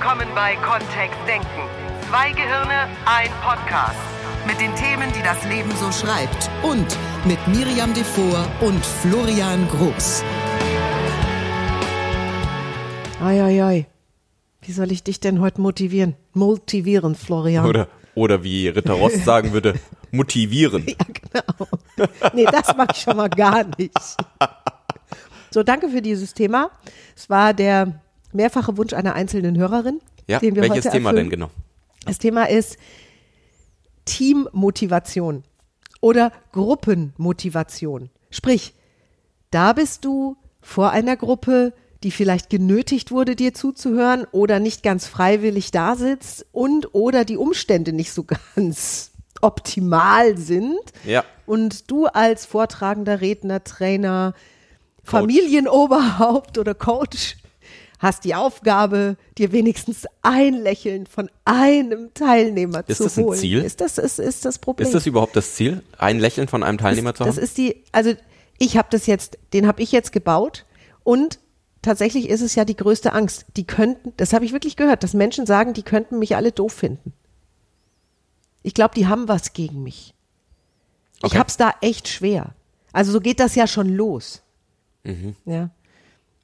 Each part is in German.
willkommen bei Kontext Denken. Zwei Gehirne, ein Podcast. Mit den Themen, die das Leben so schreibt. Und mit Miriam Devor und Florian Groß. Eieiei. Wie soll ich dich denn heute motivieren? Motivieren, Florian. Oder, oder wie Ritter Rost sagen würde, motivieren. Ja, genau. Nee, das mache ich schon mal gar nicht. So, danke für dieses Thema. Es war der mehrfache Wunsch einer einzelnen Hörerin, Ja, den wir welches heute Thema erfüllen. denn genau? Das Thema ist Teammotivation oder Gruppenmotivation. Sprich, da bist du vor einer Gruppe, die vielleicht genötigt wurde, dir zuzuhören oder nicht ganz freiwillig da sitzt und oder die Umstände nicht so ganz optimal sind. Ja. Und du als vortragender Redner, Trainer, Familienoberhaupt oder Coach hast die Aufgabe, dir wenigstens ein Lächeln von einem Teilnehmer Ist zu das ein holen. Ziel? Ist das, ist, ist das Problem? Ist das überhaupt das Ziel, ein Lächeln von einem Teilnehmer zu das haben? ist die, also ich habe das jetzt, den habe ich jetzt gebaut und tatsächlich ist es ja die größte Angst. Die könnten, das habe ich wirklich gehört, dass Menschen sagen, die könnten mich alle doof finden. Ich glaube, die haben was gegen mich. Ich Okay. hab's da echt schwer. Also so geht das ja schon los. Mhm. Ja.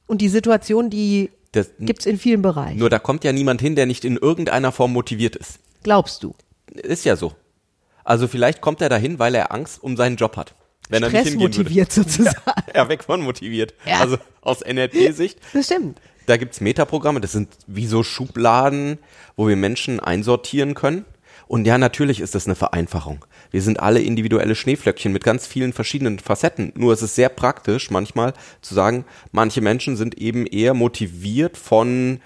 Und die Situation, die Das- gibt's in vielen Bereichen. Nur da kommt ja niemand hin, der nicht in irgendeiner Form motiviert ist. Glaubst du? Ist ja so. Also vielleicht kommt er dahin, weil er Angst um seinen Job hat. Wenn er nicht hingehen würde. Sozusagen. Ja, weg von motiviert. Ja. Also aus NLP-Sicht. Das stimmt. Da gibt's Metaprogramme, das sind wie so Schubladen, wo wir Menschen einsortieren können. Und ja, natürlich ist das eine Vereinfachung. Wir sind alle individuelle Schneeflöckchen mit ganz vielen verschiedenen Facetten. Nur es ist sehr praktisch manchmal zu sagen, manche Menschen sind eben eher motiviert von,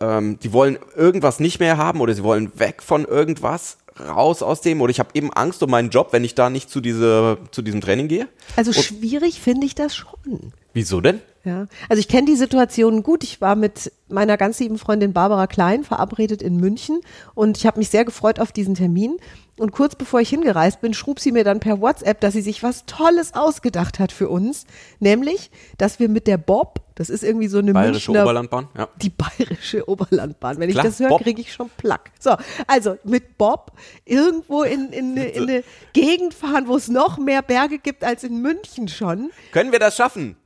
ähm, die wollen irgendwas nicht mehr haben oder sie wollen weg von irgendwas, raus aus dem oder ich habe eben Angst um meinen Job, wenn ich da nicht zu, diese, zu diesem Training gehe. Also Und- schwierig finde ich das schon. Wieso denn? Ja, also ich kenne die Situation gut. Ich war mit meiner ganz lieben Freundin Barbara Klein verabredet in München und ich habe mich sehr gefreut auf diesen Termin. Und kurz bevor ich hingereist bin, schrub sie mir dann per WhatsApp, dass sie sich was Tolles ausgedacht hat für uns, nämlich, dass wir mit der Bob, das ist irgendwie so eine Bayerische Münchner, Oberlandbahn? Ja. die bayerische Oberlandbahn. Wenn Klar, ich das höre, kriege ich schon Plack. So, also mit Bob irgendwo in, in, eine- in eine Gegend fahren, wo es noch mehr Berge gibt als in München schon. Können wir das schaffen?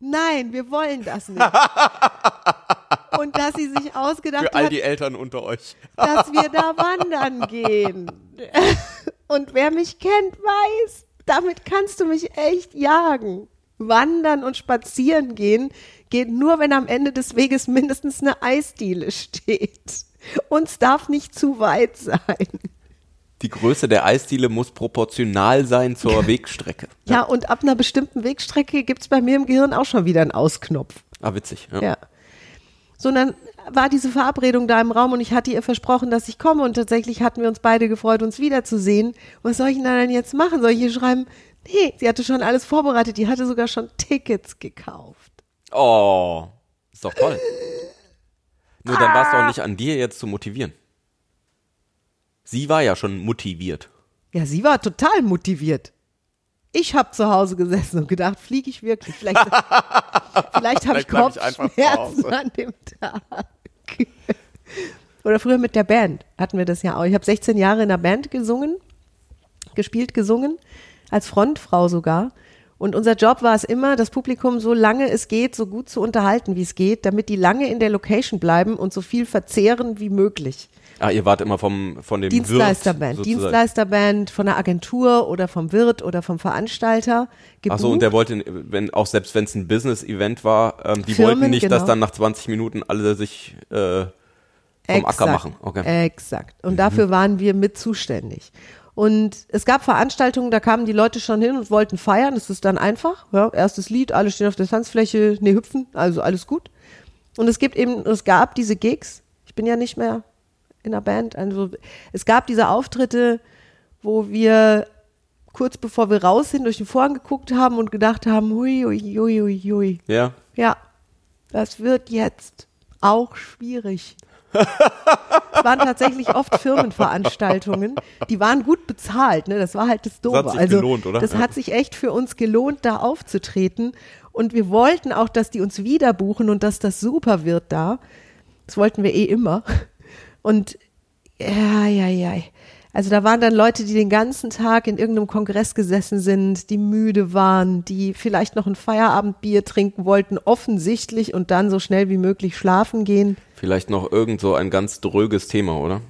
Nein, wir wollen das nicht. Und dass sie sich ausgedacht Für all hat, die Eltern unter euch. dass wir da wandern gehen. Und wer mich kennt, weiß, damit kannst du mich echt jagen. Wandern und spazieren gehen geht nur, wenn am Ende des Weges mindestens eine Eisdiele steht. Und es darf nicht zu weit sein. Die Größe der Eisdiele muss proportional sein zur Wegstrecke. Ja, und ab einer bestimmten Wegstrecke gibt's bei mir im Gehirn auch schon wieder einen Ausknopf. Ah, witzig. Ja. Ja. Sondern war diese Verabredung da im Raum und ich hatte ihr versprochen, dass ich komme und tatsächlich hatten wir uns beide gefreut, uns wiederzusehen. Was soll ich denn dann jetzt machen? Soll ich ihr schreiben? Nee, sie hatte schon alles vorbereitet. Die hatte sogar schon Tickets gekauft. Oh, ist doch toll. Nur dann war es doch nicht an dir jetzt zu motivieren. Sie war ja schon motiviert. Ja, sie war total motiviert. Ich habe zu Hause gesessen und gedacht, fliege ich wirklich? Vielleicht, vielleicht habe ich ich Kopfschmerzen Hause. an dem Tag. Oder früher mit der Band hatten wir das ja auch. Ich habe 16 Jahre in der Band gesungen, gespielt, gesungen, als Frontfrau sogar. Und unser Job war es immer, das Publikum so lange es geht, so gut zu unterhalten, wie es geht, damit die lange in der Location bleiben und so viel verzehren wie möglich. Ah, ihr wart immer vom, von dem Dienstleisterband, Wirt. Dienstleisterband von der Agentur oder vom Wirt oder vom Veranstalter gebucht. Achso, und der wollte, wenn, auch selbst wenn es ein Business-Event war, ähm, die Firmen, wollten nicht, dass genau. dann nach 20 Minuten alle sich äh, vom Acker machen. Okay. Exakt. Und dafür waren wir mit zuständig. Und es gab Veranstaltungen, da kamen die Leute schon hin und wollten feiern. Das ist dann einfach. Ja, erstes Lied, alle stehen auf der Tanzfläche, nee, hüpfen, also alles gut. Und es gibt eben, es gab diese Gigs. Ich bin ja nicht mehr in der Band. Also es gab diese Auftritte, wo wir kurz bevor wir raus sind, durch den Vorhang geguckt haben und gedacht haben, hui, hui, hui, hui, hui. Ja. Ja, das wird jetzt auch schwierig. es waren tatsächlich oft Firmenveranstaltungen, die waren gut bezahlt, ne? Das war halt das Doofe. hat sich also gelohnt, oder? das Ja. hat sich echt für uns gelohnt, da aufzutreten. Und wir wollten auch, dass die uns wieder buchen und dass das super wird da. Das wollten wir eh immer. Und ja, ja, ja. Also da waren dann Leute, die den ganzen Tag in irgendeinem Kongress gesessen sind, die müde waren, die vielleicht noch ein Feierabendbier trinken wollten, offensichtlich und dann so schnell wie möglich schlafen gehen. Vielleicht noch irgend so ein ganz dröges Thema, oder?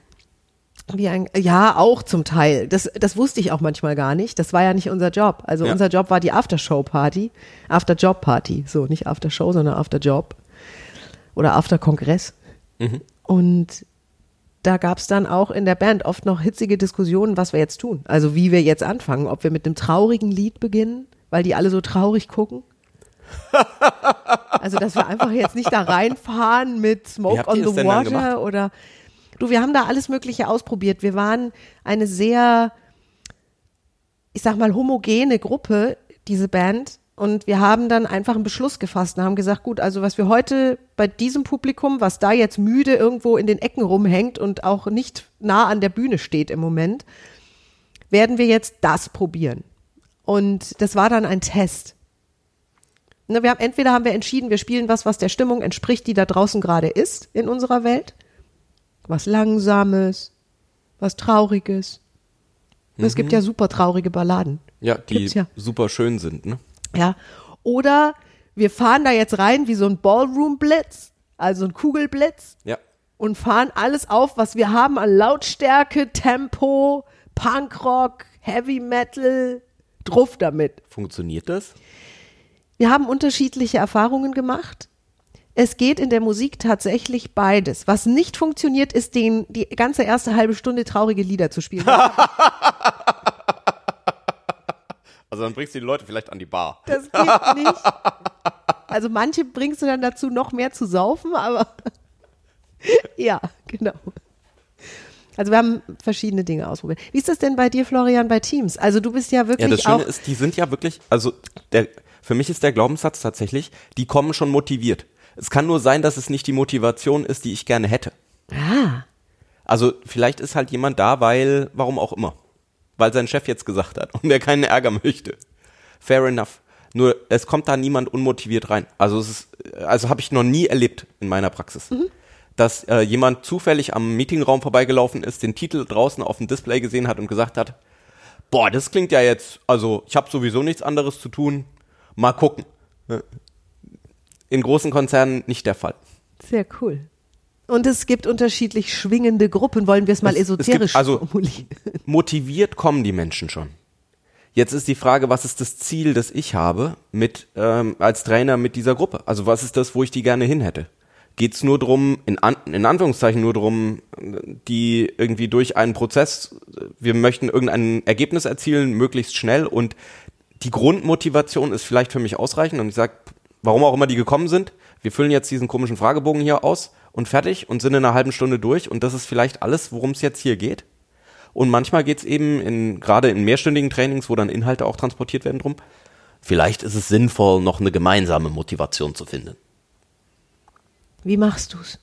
Wie ein, ja, auch zum Teil. Das, das wusste ich auch manchmal gar nicht. Das war ja nicht unser Job. Also Ja. unser Job war die Aftershow-Party. After-Job-Party. So, nicht After-Show, sondern After-Job. Oder After-Kongress. Und da gab es dann auch in der Band oft noch hitzige Diskussionen, was wir jetzt tun. Also wie wir jetzt anfangen. Ob wir mit einem traurigen Lied beginnen, weil die alle so traurig gucken. Also, dass wir einfach jetzt nicht da reinfahren mit Smoke on the? Water oder du, wir haben da alles Mögliche ausprobiert. Wir waren eine sehr, ich sag mal, homogene Gruppe, diese Band. Und wir haben dann einfach einen Beschluss gefasst und haben gesagt, gut, also was wir heute bei diesem Publikum, was da jetzt müde irgendwo in den Ecken rumhängt und auch nicht nah an der Bühne steht im Moment, werden wir jetzt das probieren. Und das war dann ein Test. Ne, wir haben, entweder haben wir entschieden, wir spielen was, was der Stimmung entspricht, die da draußen gerade ist in unserer Welt. Was Langsames, was Trauriges. Es gibt ja super traurige Balladen. Ja, die ja. super schön sind, ne? Ja. Oder wir fahren da jetzt rein wie so ein Ballroom-Blitz, also ein Kugelblitz Ja. und fahren alles auf, was wir haben an Lautstärke, Tempo, Punkrock, Heavy Metal, drauf damit. Funktioniert das? Wir haben unterschiedliche Erfahrungen gemacht. Es geht in der Musik tatsächlich beides. Was nicht funktioniert, ist den, die ganze erste halbe Stunde traurige Lieder zu spielen. Also dann bringst du die Leute vielleicht an die Bar. Das geht nicht. Also manche bringst du dann dazu, noch mehr zu saufen, aber ja, genau. Also wir haben verschiedene Dinge ausprobiert. Wie ist das denn bei dir, Florian, bei Teams? Also du bist ja Ja, wirklich das Schöne ist, die sind ja wirklich, also der, für mich ist der Glaubenssatz tatsächlich, die kommen schon motiviert. Es kann nur sein, dass es nicht die Motivation ist, die ich gerne hätte. ah, Also vielleicht ist halt jemand da, weil, warum auch immer. Weil sein Chef jetzt gesagt hat und er keinen Ärger möchte. Fair enough. Nur es kommt da niemand unmotiviert rein. Also es ist, also habe ich noch nie erlebt in meiner Praxis. Dass äh, jemand zufällig am Meetingraum vorbeigelaufen ist, den Titel draußen auf dem Display gesehen hat und gesagt hat, boah, das klingt ja jetzt, also ich habe sowieso nichts anderes zu tun, mal gucken. In großen Konzernen nicht der Fall. sehr cool. Und es gibt unterschiedlich schwingende Gruppen, wollen wir es mal Es- es esoterisch also- formulieren. motiviert kommen die Menschen schon. Jetzt ist die Frage, was ist das Ziel, das ich habe mit ähm, als Trainer mit dieser Gruppe? Also was ist das, wo ich die gerne hin hätte? Geht es nur drum, in, An in Anführungszeichen nur drum, die irgendwie durch einen Prozess, wir möchten irgendein Ergebnis erzielen, möglichst schnell und die Grundmotivation ist vielleicht für mich ausreichend und ich sage, warum auch immer die gekommen sind, wir füllen jetzt diesen komischen Fragebogen hier aus und fertig und sind in einer halben Stunde durch und das ist vielleicht alles, worum es jetzt hier geht. Und manchmal geht's eben in, gerade in mehrstündigen Trainings, wo dann Inhalte auch transportiert werden, drum. Vielleicht ist es sinnvoll, noch eine gemeinsame Motivation zu finden. Wie machst du's?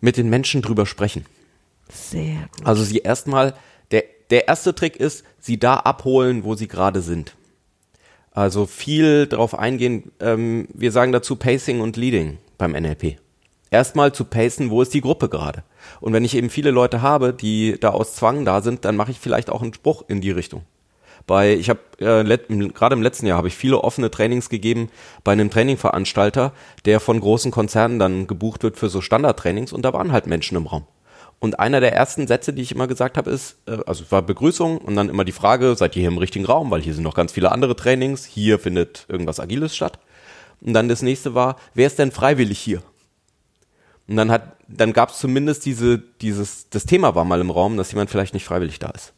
Mit den Menschen drüber sprechen. Sehr gut. Also sie erstmal, der, der erste Trick ist, sie da abholen, wo sie gerade sind. Also viel darauf eingehen, ähm, wir sagen dazu Pacing und Leading beim NLP. Erstmal zu pacen, wo ist die Gruppe gerade. Und wenn ich eben viele Leute habe, die da aus Zwang da sind, dann mache ich vielleicht auch einen Spruch in die Richtung. Bei, ich habe äh, gerade im letzten Jahr habe ich viele offene Trainings gegeben bei einem Trainingveranstalter, der von großen Konzernen dann gebucht wird für so Standardtrainings und da waren halt Menschen im Raum. Und einer der ersten Sätze, die ich immer gesagt habe, ist, äh, also es war Begrüßung und dann immer die Frage, seid ihr hier im richtigen Raum, weil hier sind noch ganz viele andere Trainings, hier findet irgendwas Agiles statt. Und dann das nächste war, wer ist denn freiwillig hier? Und dann hat, dann gab es zumindest diese, dieses, das Thema war mal im Raum, dass jemand vielleicht nicht freiwillig da ist.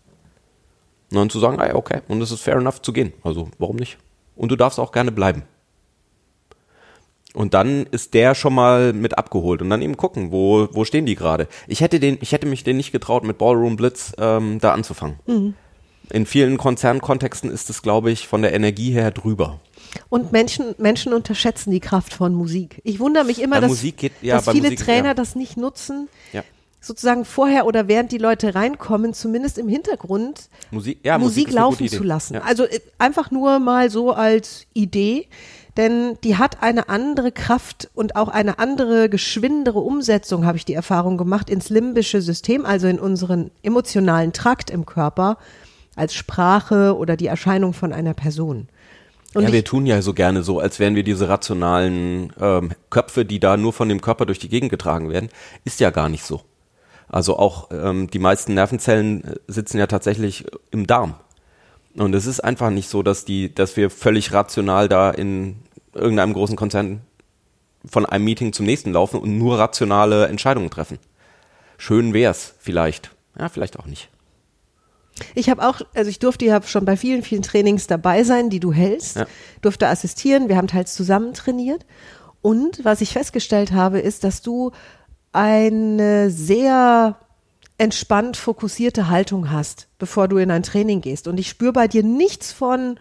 Und dann zu sagen, ah ja, okay, und es ist fair enough zu gehen. Also warum nicht? Und du darfst auch gerne bleiben. Und dann ist der schon mal mit abgeholt und dann eben gucken, wo, wo stehen die gerade. Ich hätte den, ich hätte mich den nicht getraut, mit Ballroom Blitz ähm, da anzufangen. In vielen Konzernkontexten ist es, glaube ich, von der Energie her drüber. Und Menschen, Menschen unterschätzen die Kraft von Musik. Ich wundere mich immer, Bei dass, geht- ja, dass viele Musik, Trainer ja. das nicht nutzen, Ja. sozusagen vorher oder während die Leute reinkommen, zumindest im Hintergrund Musik, Musik, Musik laufen zu lassen. Also äh, einfach nur mal so als Idee. denn die hat eine andere Kraft und auch eine andere, geschwindere Umsetzung, habe ich die Erfahrung gemacht, ins limbische System, also in unseren emotionalen Trakt im Körper, als Sprache oder die Erscheinung von einer Person. Und ja, wir tun ja so gerne so, als wären wir diese rationalen ähm, Köpfe, die da nur von dem Körper durch die Gegend getragen werden. Ist ja gar nicht so. Also auch ähm, die meisten Nervenzellen äh, sitzen ja tatsächlich im Darm. Und es ist einfach nicht so, dass die, dass wir völlig rational da in irgendeinem großen Konzern von einem Meeting zum nächsten laufen und nur rationale Entscheidungen treffen. Schön wär's, vielleicht. Ja, vielleicht auch nicht. Ich habe auch, also ich durfte ja schon bei vielen, vielen Trainings dabei sein, die du hältst, Ja. durfte assistieren, wir haben teils zusammen trainiert. Und was ich festgestellt habe, ist, dass du eine sehr entspannt fokussierte Haltung hast, bevor du in ein Training gehst. Und ich spüre bei dir nichts von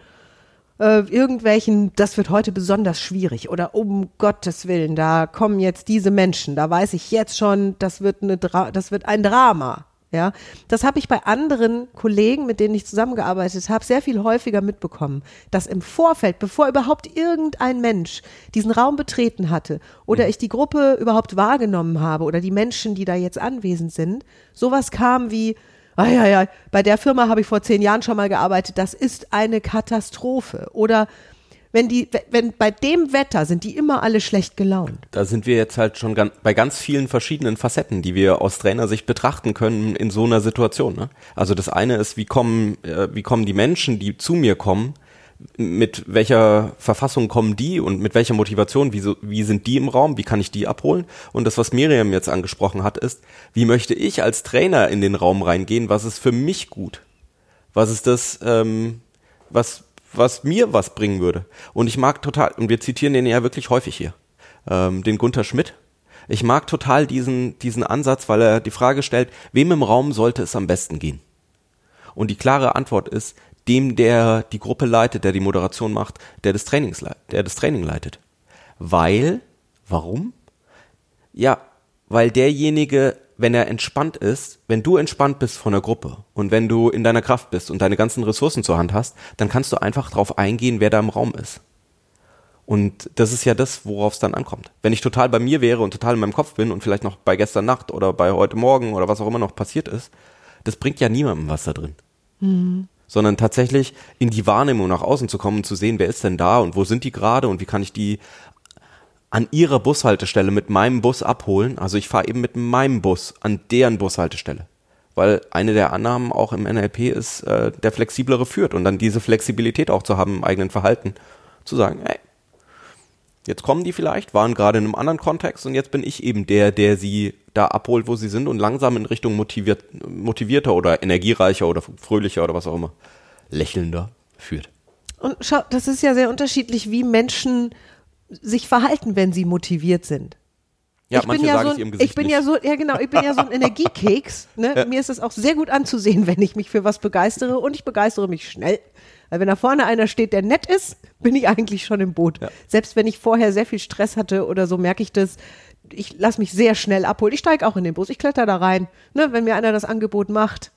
äh, irgendwelchen, das wird heute besonders schwierig oder um Gottes Willen, da kommen jetzt diese Menschen, da weiß ich jetzt schon, das wird eine, Dra das wird ein Drama. Ja, das habe ich bei anderen Kollegen, mit denen ich zusammengearbeitet habe, sehr viel häufiger mitbekommen, dass im Vorfeld, bevor überhaupt irgendein Mensch diesen Raum betreten hatte oder ich die Gruppe überhaupt wahrgenommen habe oder die Menschen, die da jetzt anwesend sind, sowas kam wie, ah ja, ja, bei der Firma habe ich vor zehn Jahren schon mal gearbeitet, das ist eine Katastrophe. Oder wenn die, wenn bei dem Wetter sind die immer alle schlecht gelaunt. Da sind wir jetzt halt schon gan bei ganz vielen verschiedenen Facetten, die wir aus Trainersicht betrachten können in so einer Situation. Ne? Also das eine ist, wie kommen, äh, wie kommen die Menschen, die zu mir kommen, mit welcher Verfassung kommen die und mit welcher Motivation, wie, so, wie sind die im Raum, wie kann ich die abholen? Und das, was Miriam jetzt angesprochen hat, ist, wie möchte ich als Trainer in den Raum reingehen, was ist für mich gut? Was ist das, ähm, was, was mir was bringen würde? Und ich mag total, und wir zitieren den ja wirklich häufig hier, ähm, den Gunther Schmidt. Ich mag total diesen, diesen Ansatz, weil er die Frage stellt, wem im Raum sollte es am besten gehen? Und die klare Antwort ist, dem, der die Gruppe leitet, der die Moderation macht, der das, Trainings, der das Training leitet. Weil, warum? Ja, weil derjenige, wenn er entspannt ist, wenn du entspannt bist von der Gruppe und wenn du in deiner Kraft bist und deine ganzen Ressourcen zur Hand hast, dann kannst du einfach drauf eingehen, wer da im Raum ist. Und das ist ja das, worauf es dann ankommt. Wenn ich total bei mir wäre und total in meinem Kopf bin und vielleicht noch bei gestern Nacht oder bei heute Morgen oder was auch immer noch passiert ist, das bringt ja niemandem was da drin. Sondern tatsächlich in die Wahrnehmung nach außen zu kommen und zu sehen, wer ist denn da und wo sind die gerade und wie kann ich die an ihrer Bushaltestelle mit meinem Bus abholen. Also ich fahre eben mit meinem Bus an deren Bushaltestelle. Weil eine der Annahmen auch im NLP ist, äh, der Flexiblere führt und dann diese Flexibilität auch zu haben im eigenen Verhalten. Zu sagen, ey, jetzt kommen die vielleicht, waren gerade in einem anderen Kontext und jetzt bin ich eben der, der sie da abholt, wo sie sind und langsam in Richtung motiviert, motivierter oder energiereicher oder fröhlicher oder was auch immer, lächelnder führt. Und schau, das ist ja sehr unterschiedlich, wie Menschen sich verhalten, wenn sie motiviert sind. Ja, ich manche bin ja so, ein- Gesicht ich bin nicht. ja so, ja genau, ich bin ja so ein Energiekeks. Ne? Mir ist es auch sehr gut anzusehen, wenn ich mich für was begeistere und ich begeistere mich schnell. Weil wenn da vorne einer steht, der nett ist, bin ich eigentlich schon im Boot. Selbst wenn ich vorher sehr viel Stress hatte oder so, merke ich das. Ich lasse mich sehr schnell abholen. Ich steige auch in den Bus, ich kletter da rein. Ne? Wenn mir einer das Angebot macht,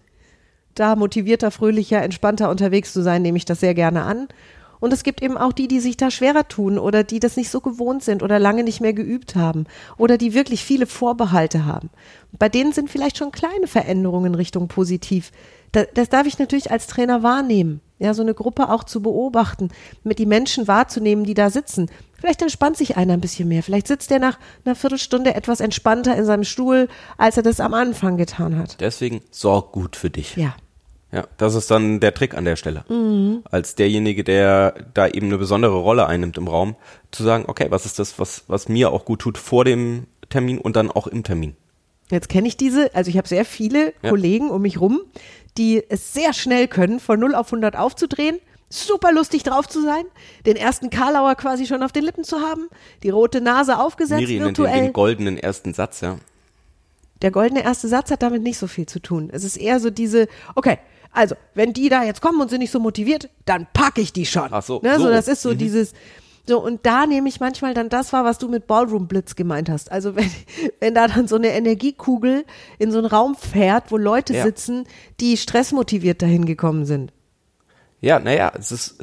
da motivierter, fröhlicher, entspannter unterwegs zu sein, nehme ich das sehr gerne an. Und es gibt eben auch die, die sich da schwerer tun oder die das nicht so gewohnt sind oder lange nicht mehr geübt haben oder die wirklich viele Vorbehalte haben. Bei denen sind vielleicht schon kleine Veränderungen Richtung positiv. Da, das darf ich natürlich als Trainer wahrnehmen. Ja, so eine Gruppe auch zu beobachten, mit die Menschen wahrzunehmen, die da sitzen. Vielleicht entspannt sich einer ein bisschen mehr. Vielleicht sitzt er nach einer Viertelstunde etwas entspannter in seinem Stuhl, als er das am Anfang getan hat. Deswegen sorg gut für dich. Ja. Ja, das ist dann der Trick an der Stelle. Als derjenige, der da eben eine besondere Rolle einnimmt im Raum, zu sagen, okay, was ist das, was, was mir auch gut tut vor dem Termin und dann auch im Termin. Jetzt kenne ich diese, also ich habe sehr viele Ja. Kollegen um mich rum, die es sehr schnell können, von 0 auf 100 aufzudrehen, super lustig drauf zu sein, den ersten Karlauer quasi schon auf den Lippen zu haben, die rote Nase aufgesetzt Miri nennt den, virtuell. den goldenen ersten Satz, ja. Der goldene erste Satz hat damit nicht so viel zu tun. Es ist eher so diese, okay, also, wenn die da jetzt kommen und sind nicht so motiviert, dann packe ich die schon. Ach so, ne, so. so. das ist so dieses, so, und da nehme ich manchmal dann das wahr, was du mit Ballroom Blitz gemeint hast. Also, wenn, wenn da dann so eine Energiekugel in so einen Raum fährt, wo Leute Ja. sitzen, die stressmotiviert dahin gekommen sind. Ja, naja, es ist,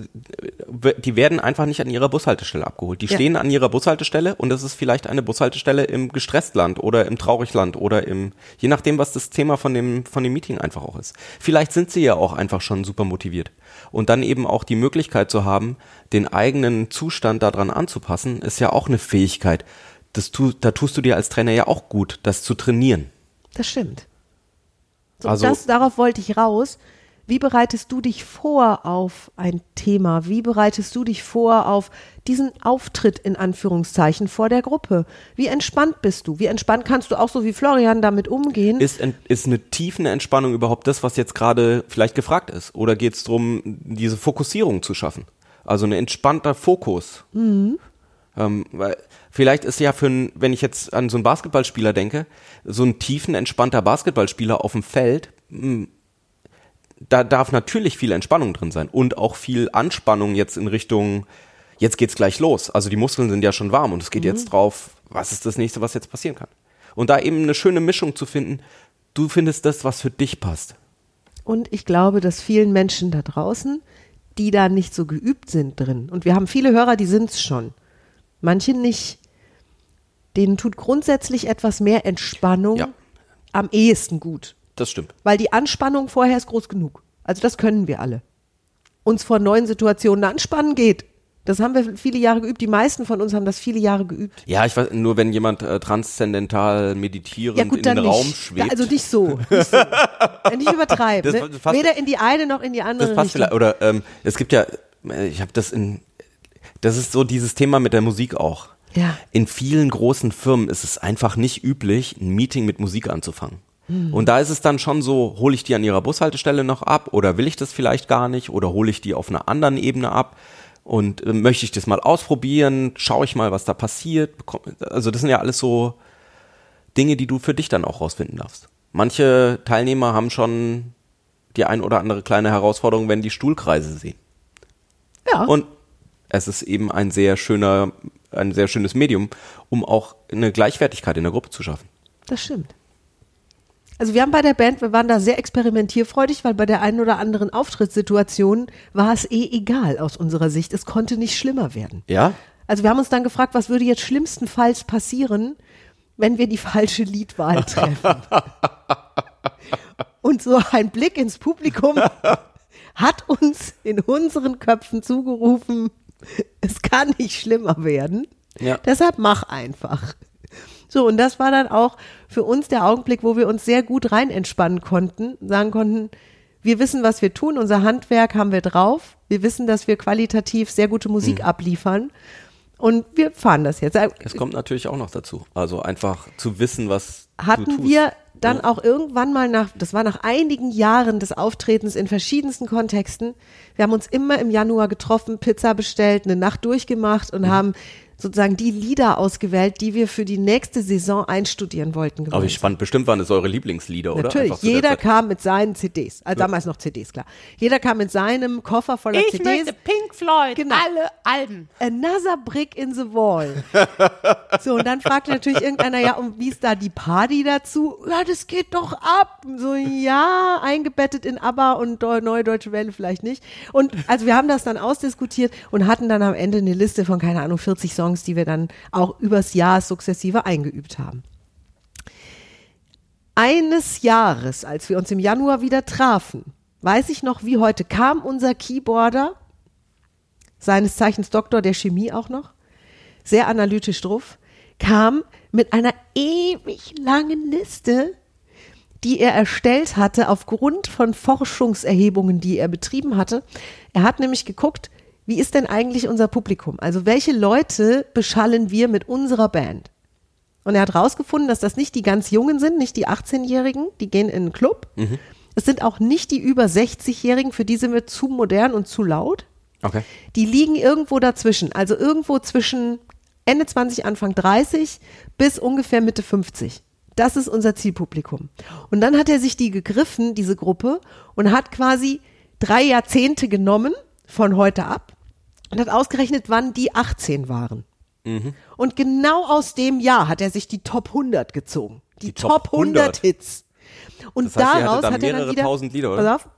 die werden einfach nicht an ihrer Bushaltestelle abgeholt. Die Ja. stehen an ihrer Bushaltestelle und es ist vielleicht eine Bushaltestelle im Gestresstland oder im Traurigland oder im, je nachdem, was das Thema von dem, von dem Meeting einfach auch ist. Vielleicht sind sie ja auch einfach schon super motiviert. Und dann eben auch die Möglichkeit zu haben, den eigenen Zustand daran anzupassen, ist ja auch eine Fähigkeit. Das tu, da tust du dir als Trainer ja auch gut, das zu trainieren. Das stimmt. So, Also- das, darauf wollte ich raus. Wie bereitest du dich vor auf ein Thema? Wie bereitest du dich vor auf diesen Auftritt in Anführungszeichen vor der Gruppe? Wie entspannt bist du? Wie entspannt kannst du auch so wie Florian damit umgehen? Ist, ist eine tiefen Entspannung überhaupt das, was jetzt gerade vielleicht gefragt ist? Oder geht es darum, diese Fokussierung zu schaffen? Also ein entspannter Fokus. Ähm, weil vielleicht ist ja für ein, wenn ich jetzt an so einen Basketballspieler denke, so ein tiefen, entspannter Basketballspieler auf dem Feld, mh, da darf natürlich viel Entspannung drin sein und auch viel Anspannung jetzt in Richtung, jetzt geht's gleich los. Also die Muskeln sind ja schon warm und es geht jetzt drauf, was ist das nächste, was jetzt passieren kann. Und da eben eine schöne Mischung zu finden, du findest das, was für dich passt. Und ich glaube, dass vielen Menschen da draußen, die da nicht so geübt sind drin, und wir haben viele Hörer, die sind's schon, manche nicht, denen tut grundsätzlich etwas mehr Entspannung Ja. am ehesten gut. Das stimmt. Weil die Anspannung vorher ist groß genug. Also das können wir alle. Uns vor neuen Situationen anspannen geht. Das haben wir viele Jahre geübt. Die meisten von uns haben das viele Jahre geübt. Ja, ich weiß, nur wenn jemand äh, transzendental meditierend Ja gut, in den nicht. Raum Ja, schwebt. also nicht so. Nicht, so. Ja, nicht übertreiben. Ne? Weder in die eine noch in die andere das passt Richtung. vielleicht. Oder ähm, es gibt ja, äh, ich habe das in, das ist so dieses Thema mit der Musik auch. Ja. In vielen großen Firmen ist es einfach nicht üblich, ein Meeting mit Musik anzufangen. Und da ist es dann schon so, hole ich die an ihrer Bushaltestelle noch ab oder will ich das vielleicht gar nicht oder hole ich die auf einer anderen Ebene ab und äh, möchte ich das mal ausprobieren, schaue ich mal, was da passiert. Also das sind ja alles so Dinge, die du für dich dann auch rausfinden darfst. Manche Teilnehmer haben schon die ein oder andere kleine Herausforderung, wenn die Stuhlkreise sehen. Ja. Und es ist eben ein sehr schöner, ein sehr schönes Medium, um auch eine Gleichwertigkeit in der Gruppe zu schaffen. Das stimmt. Also wir haben bei der Band, wir waren da sehr experimentierfreudig, weil bei der einen oder anderen Auftrittssituation war es eh egal aus unserer Sicht. Es konnte nicht schlimmer werden. Ja? Also wir haben uns dann gefragt, was würde jetzt schlimmstenfalls passieren, wenn wir die falsche Liedwahl treffen. Und so ein Blick ins Publikum hat uns in unseren Köpfen zugerufen, es kann nicht schlimmer werden. Ja. Deshalb mach einfach. So, und das war dann auch für uns der Augenblick, wo wir uns sehr gut rein entspannen konnten, sagen konnten, wir wissen, was wir tun, unser Handwerk haben wir drauf, wir wissen, dass wir qualitativ sehr gute Musik abliefern und wir fahren das jetzt. Es kommt natürlich auch noch dazu. Also einfach zu wissen, was Hatten wir dann auch irgendwann mal nach, das war nach einigen Jahren des Auftretens in verschiedensten Kontexten, wir haben uns immer im Januar getroffen, Pizza bestellt, eine Nacht durchgemacht Mhm. und haben sozusagen die Lieder ausgewählt, die wir für die nächste Saison einstudieren wollten. Aber wie gemeinsam. spannend, bestimmt waren es eure Lieblingslieder, oder? Natürlich, jeder kam mit seinen CDs, also damals noch CDs, klar. Jeder kam mit seinem Koffer voller Ich CDs. möchte Pink Floyd, Genau. alle Alben. Another brick in the wall. so, und dann fragt natürlich irgendeiner, ja, und wie ist da die Party dazu? Ja, das geht doch ab. So, ja, eingebettet in ABBA und Neue Deutsche Welle vielleicht nicht. Und also wir haben das dann ausdiskutiert und hatten dann am Ende eine Liste von, keine Ahnung, 40 Songs, die wir dann auch übers Jahr sukzessive eingeübt haben. Eines Jahres, als wir uns im Januar wieder trafen, weiß ich noch wie heute, kam unser Keyboarder, seines Zeichens Doktor der Chemie auch noch, sehr analytisch drauf, kam mit einer ewig langen Liste, die er erstellt hatte aufgrund von Forschungserhebungen, die er betrieben hatte. Er hat nämlich geguckt, wie ist denn eigentlich unser Publikum? Also welche Leute beschallen wir mit unserer Band? Und er hat rausgefunden, dass das nicht die ganz Jungen sind, nicht die 18-Jährigen, die gehen in einen Club. Es sind auch nicht die über 60-Jährigen, für die sind wir zu modern und zu laut. Okay. Die liegen irgendwo dazwischen, also irgendwo zwischen Ende 20, Anfang 30 bis ungefähr Mitte 50. Das ist unser Zielpublikum. Und dann hat er sich die gegriffen, diese Gruppe, und hat quasi drei Jahrzehnte genommen von heute ab und hat ausgerechnet, wann die 18 waren. Und genau aus dem Jahr hat er sich die Top 100 gezogen. Die, Die Top, Top 100 100 Hits. Und Das heißt, daraus dann hat er dann mehrere wieder, tausend Lieder, oder? Pass auf,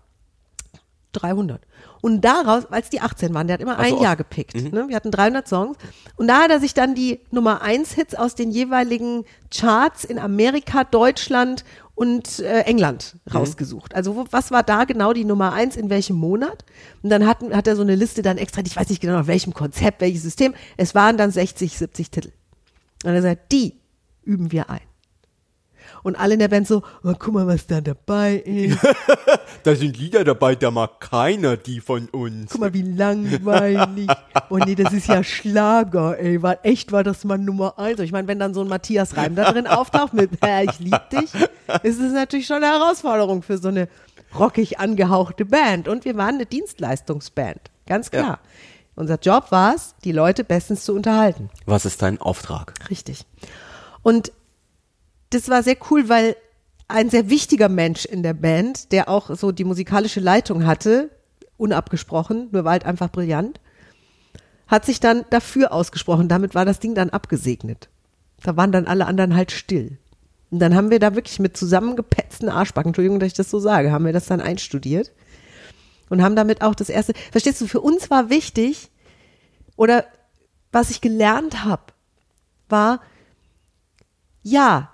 300. Und daraus, als die 18 waren, der hat immer Ach so, ein Jahr gepickt. Ne? Wir hatten 300 Songs. Und da hat er sich dann die Nummer 1 Hits aus den jeweiligen Charts in Amerika, Deutschland und äh, England rausgesucht. Also wo, was war da genau die Nummer 1 in welchem Monat? Und dann hat, hat er so eine Liste dann extra, ich weiß nicht genau nach welchem Konzept, welches System. Es waren dann 60, 70 Titel. Und er sagt, die üben wir ein. Und alle in der Band so, oh, guck mal, was da dabei ist. Da sind Lieder dabei, da mag keiner die von uns. Guck mal, wie langweilig. Oh nee, das ist ja Schlager, ey. War, echt war das mal Nummer eins. Ich meine, wenn dann so ein Matthias Reim da drin auftaucht mit äh, Ich lieb dich, ist es natürlich schon eine Herausforderung für so eine rockig angehauchte Band. Und wir waren eine Dienstleistungsband. Ganz klar. Ja. Unser Job war es, die Leute bestens zu unterhalten. Was ist dein Auftrag? Richtig. Und das war sehr cool, weil ein sehr wichtiger Mensch in der Band, der auch so die musikalische Leitung hatte, unabgesprochen, nur war halt einfach brillant, hat sich dann dafür ausgesprochen. Damit war das Ding dann abgesegnet. Da waren dann alle anderen halt still. Und dann haben wir da wirklich mit zusammengepetzten Arschbacken, Entschuldigung, dass ich das so sage, haben wir das dann einstudiert und haben damit auch das erste, verstehst du, für uns war wichtig, oder was ich gelernt habe, war, ja,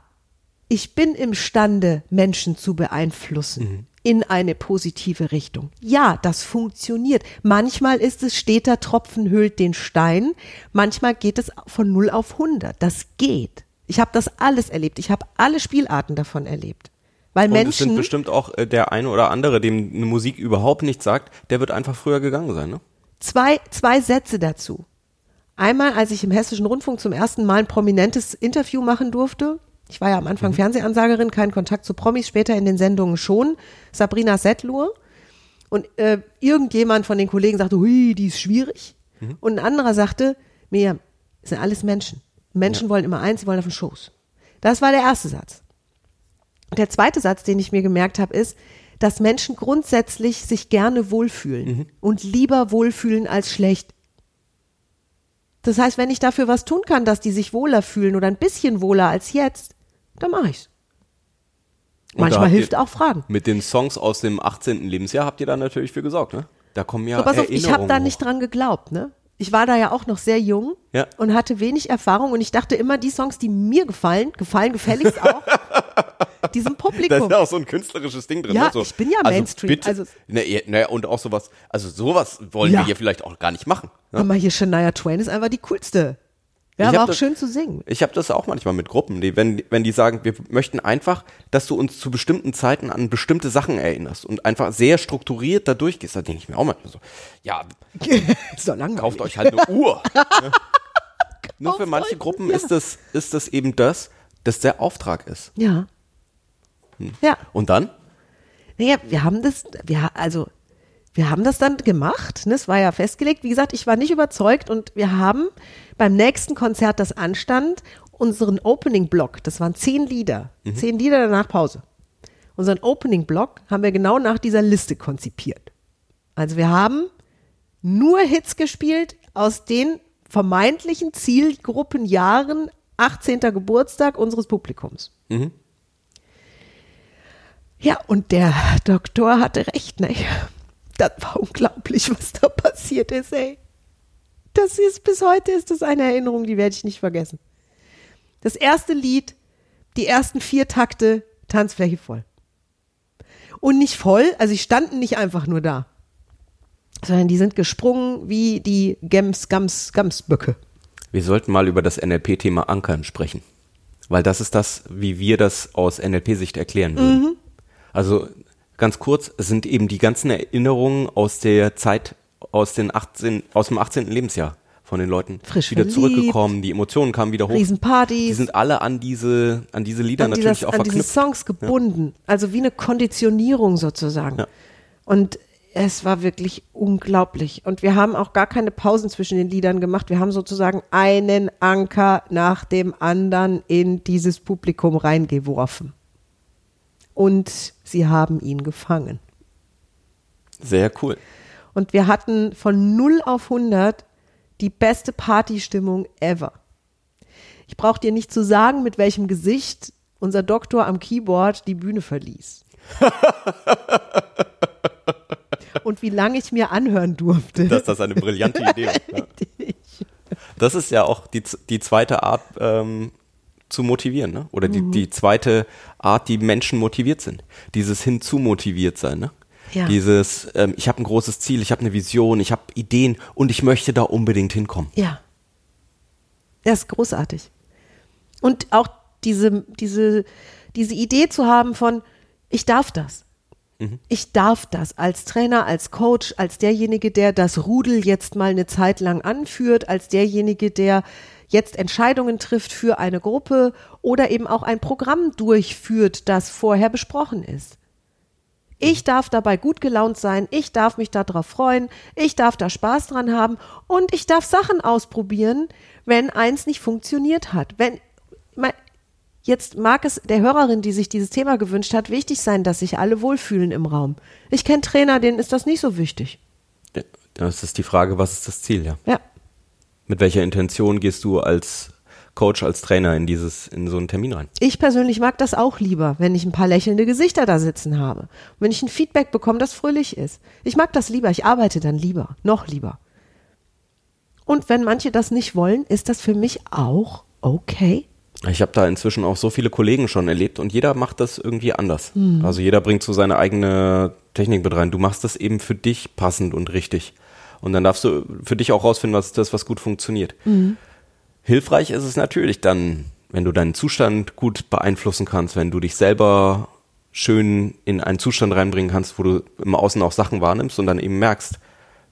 ich bin imstande, Menschen zu beeinflussen in eine positive Richtung. Ja, das funktioniert. Manchmal ist es steter Tropfen hüllt den Stein, manchmal geht es von 0 auf 100. Das geht. Ich habe das alles erlebt. Ich habe alle Spielarten davon erlebt. Weil Und es sind Menschen bestimmt auch äh, der eine oder andere, dem eine Musik überhaupt nichts sagt, der wird einfach früher gegangen sein, ne? zwei, zwei Sätze dazu. Einmal, als ich im Hessischen Rundfunk zum ersten Mal ein prominentes Interview machen durfte. Ich war ja am Anfang Fernsehansagerin, kein Kontakt zu Promis, später in den Sendungen schon. Sabrina Settlur. Und äh, irgendjemand von den Kollegen sagte, hui, die ist schwierig. Und ein anderer sagte, Miriam, es sind alles Menschen. Menschen wollen immer eins, sie wollen auf den Schoß. Das war der erste Satz. Der zweite Satz, den ich mir gemerkt habe, ist, dass Menschen grundsätzlich sich gerne wohlfühlen und lieber wohlfühlen als schlecht. Das heißt, wenn ich dafür was tun kann, dass die sich wohler fühlen oder ein bisschen wohler als jetzt, dann mache ich's. Da Manchmal hilft auch Fragen. Mit den Songs aus dem 18. Lebensjahr habt ihr da natürlich für gesorgt, ne? Da kommen ja Aber pass auf, ich habe da nicht dran geglaubt, ne? Ich war da ja auch noch sehr jung Ja. und hatte wenig Erfahrung und ich dachte immer, die Songs, die mir gefallen, gefallen gefälligst auch diesem Da Publikum. ist ja auch so ein künstlerisches Ding drin. Ja, ne? so, ich bin ja also Mainstream, Bitte, also- ne, ja, ne, und auch sowas, also sowas wollen Ja. wir hier vielleicht auch gar nicht machen. Ne? Aber hier Shania Twain ist einfach die coolste. Ja, Ich aber auch das- schön zu singen. Ich habe das auch manchmal mit Gruppen, die, wenn, wenn die sagen, wir möchten einfach, dass du uns zu bestimmten Zeiten an bestimmte Sachen erinnerst und einfach sehr strukturiert da durchgehst, da denke ich mir auch manchmal so, ja, ist doch langweilig. kauft euch halt eine Uhr. ne? Nur für manche euch- Gruppen ja. ist, das, ist das eben das, das der Auftrag ist. Ja. Ja. Und dann? Naja, wir haben das, wir, also, wir haben das dann gemacht. Ne? Es war ja festgelegt. Wie gesagt, ich war nicht überzeugt und wir haben beim nächsten Konzert, das anstand, unseren Opening-Block, das waren zehn Lieder, zehn Lieder danach Pause. Unseren Opening-Block haben wir genau nach dieser Liste konzipiert. Also wir haben nur Hits gespielt aus den vermeintlichen Zielgruppenjahren 18. Geburtstag unseres Publikums. Ja, und der Doktor hatte recht, ne? Das war unglaublich, was da passiert ist, ey. Das ist, bis heute ist das eine Erinnerung, die werde ich nicht vergessen. Das erste Lied, die ersten vier Takte, Tanzfläche voll. Und nicht voll, also sie standen nicht einfach nur da, sondern die sind gesprungen wie die Gems, Gams, Gamsböcke. Wir sollten mal über das NLP-Thema Ankern sprechen. Weil das ist das, wie wir das aus NLP-Sicht erklären würden. Mhm. Also ganz kurz, sind eben die ganzen Erinnerungen aus der Zeit, aus, den 18, aus dem 18. Lebensjahr von den Leuten Frisch wieder verliebt. zurückgekommen, die Emotionen kamen wieder hoch. Riesenpartys. Die sind alle an diese, an diese Lieder an, natürlich dieses, auch an diese verknüpft. Songs gebunden. Also wie eine Konditionierung sozusagen. Ja. Und es war wirklich unglaublich. Und wir haben auch gar keine Pausen zwischen den Liedern gemacht. Wir haben sozusagen einen Anker nach dem anderen in dieses Publikum reingeworfen. Und sie haben ihn gefangen. Sehr cool. Und wir hatten von 0 auf 100 die beste Partystimmung ever. Ich brauche dir nicht zu sagen, mit welchem Gesicht unser Doktor am Keyboard die Bühne verließ. und wie lange ich mir anhören durfte. dass das eine brillante Idee ist. Ja. Das ist ja auch die, die zweite Art ähm, zu motivieren, ne? Oder die, die zweite Art, die Menschen motiviert sind. Dieses hinzu motiviert sein, ne? Ja. Dieses, ähm, ich habe ein großes Ziel, ich habe eine Vision, ich habe Ideen und ich möchte da unbedingt hinkommen. Ja. Das ist großartig. Und auch diese, diese, diese Idee zu haben von, ich darf das. Ich darf das als Trainer, als Coach, als derjenige, der das Rudel jetzt mal eine Zeit lang anführt, als derjenige, der jetzt Entscheidungen trifft für eine Gruppe oder eben auch ein Programm durchführt, das vorher besprochen ist. Ich darf dabei gut gelaunt sein, ich darf mich darauf freuen, ich darf da Spaß dran haben und ich darf Sachen ausprobieren, wenn eins nicht funktioniert hat. Wenn jetzt mag es der Hörerin, die sich dieses Thema gewünscht hat, wichtig sein, dass sich alle wohlfühlen im Raum. Ich kenne Trainer, denen ist das nicht so wichtig. Ja, Das ist die Frage, was ist das Ziel, ja? Ja. Mit welcher Intention gehst du als Coach, als Trainer in dieses, in so einen Termin rein? Ich persönlich mag das auch lieber, wenn ich ein paar lächelnde Gesichter da sitzen habe. Und wenn ich ein Feedback bekomme, das fröhlich ist. Ich mag das lieber, ich arbeite dann lieber, noch lieber. Und wenn manche das nicht wollen, ist das für mich auch okay. Ich habe da inzwischen auch so viele Kollegen schon erlebt und jeder macht das irgendwie anders. Also jeder bringt so seine eigene Technik mit rein. Du machst das eben für dich passend und richtig. Und dann darfst du für dich auch rausfinden, was ist das, was gut funktioniert. Hilfreich ist es natürlich dann, wenn du deinen Zustand gut beeinflussen kannst, wenn du dich selber schön in einen Zustand reinbringen kannst, wo du im Außen auch Sachen wahrnimmst und dann eben merkst,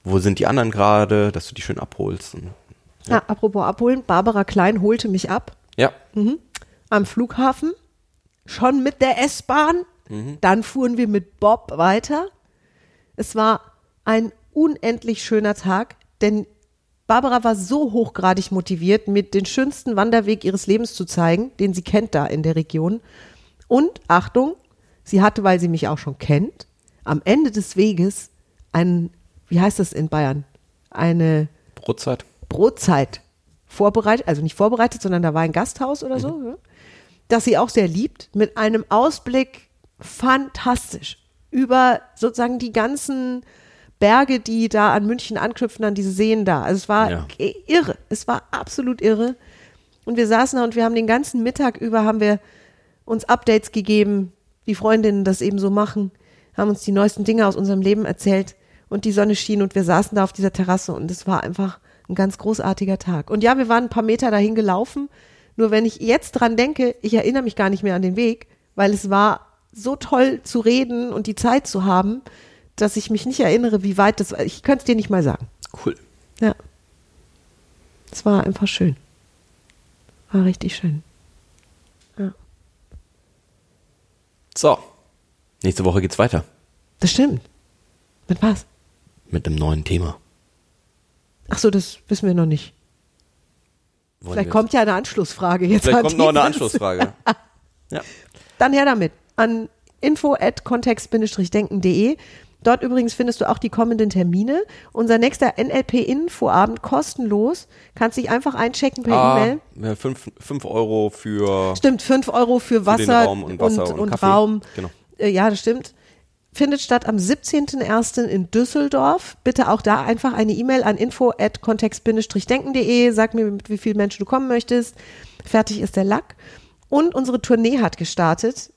wo sind die anderen gerade, dass du die schön abholst. Und, Ja. apropos abholen, Barbara Klein holte mich ab ja, am Flughafen, schon mit der S-Bahn. Dann fuhren wir mit Bob weiter. Es war ein unendlich schöner Tag, denn Barbara war so hochgradig motiviert, mir den schönsten Wanderweg ihres Lebens zu zeigen, den sie kennt da in der Region. Und Achtung, sie hatte, weil sie mich auch schon kennt, am Ende des Weges ein, wie heißt das in Bayern? Eine Brotzeit. Brotzeit vorbereitet, also nicht vorbereitet, sondern da war ein Gasthaus oder so, ja, das sie auch sehr liebt, mit einem Ausblick fantastisch über sozusagen die ganzen Berge, die da an München anknüpfen, an diese Seen da. Also es war Ja. irre, es war absolut irre. Und wir saßen da und wir haben den ganzen Mittag über, haben wir uns Updates gegeben, wie Freundinnen das eben so machen, haben uns die neuesten Dinge aus unserem Leben erzählt und die Sonne schien und wir saßen da auf dieser Terrasse und es war einfach ein ganz großartiger Tag. Und ja, wir waren ein paar Meter dahin gelaufen, nur wenn ich jetzt dran denke, ich erinnere mich gar nicht mehr an den Weg, weil es war so toll zu reden und die Zeit zu haben, dass ich mich nicht erinnere, wie weit das war. Ich könnte es dir nicht mal sagen. Cool. Ja. Es war einfach schön. War richtig schön. So, nächste Woche geht's weiter Das stimmt. Mit was? mit einem neuen Thema. Ach so, das wissen wir noch nicht. Wollen Vielleicht kommt ja eine Anschlussfrage jetzt. vielleicht kommt noch eine. Anschlussfrage. ja. Dann her damit an info at kontext-denken.de. Dort übrigens findest du auch die kommenden Termine. Unser nächster NLP-Infoabend kostenlos. Kannst dich einfach einchecken per Ah, E-Mail. ja, fünf, fünf Euro für Stimmt, 5 Euro für Wasser, den Raum und Wasser und und Kaffee. Raum. Genau. Äh, ja, das stimmt. Findet statt am 17.01. in Düsseldorf. Bitte auch da einfach eine E-Mail an info at kontext-denken.de. Sag mir, mit wie vielen Menschen du kommen möchtest. Fertig ist der Lack. Und unsere Tournee hat gestartet.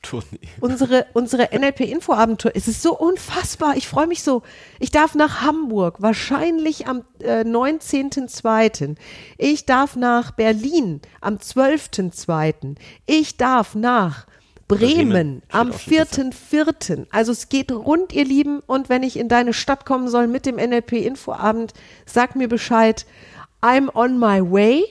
Tournee. Unsere, unsere NLP-Infoabenteuer. Es ist so unfassbar. Ich freue mich so. Ich darf nach Hamburg, wahrscheinlich am äh, 19.02. Ich darf nach Berlin am 12.02. Ich darf nach Bremen, am auch schon fest. 4.04. Also es geht rund, ihr Lieben. Und wenn ich in deine Stadt kommen soll mit dem NLP-Infoabend, sag mir Bescheid. I'm on my way.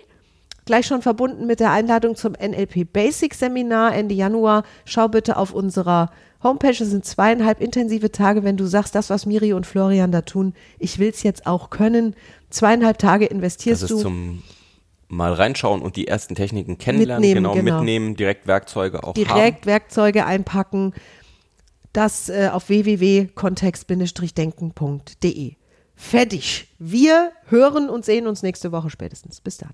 Gleich schon verbunden mit der Einladung zum NLP Basic Seminar Ende Januar. Schau bitte auf unserer Homepage. Es sind zweieinhalb intensive Tage, wenn du sagst, das, was Miri und Florian da tun, ich will es jetzt auch können. Zweieinhalb Tage Das investierst ist du. zum mal reinschauen und die ersten Techniken kennenlernen, Mitnehmen, genau, genau. mitnehmen, direkt Werkzeuge auch direkt Werkzeuge einpacken. Das äh, auf www.kontext-denken.de. Fertig. Wir hören und sehen uns nächste Woche spätestens. Bis dann.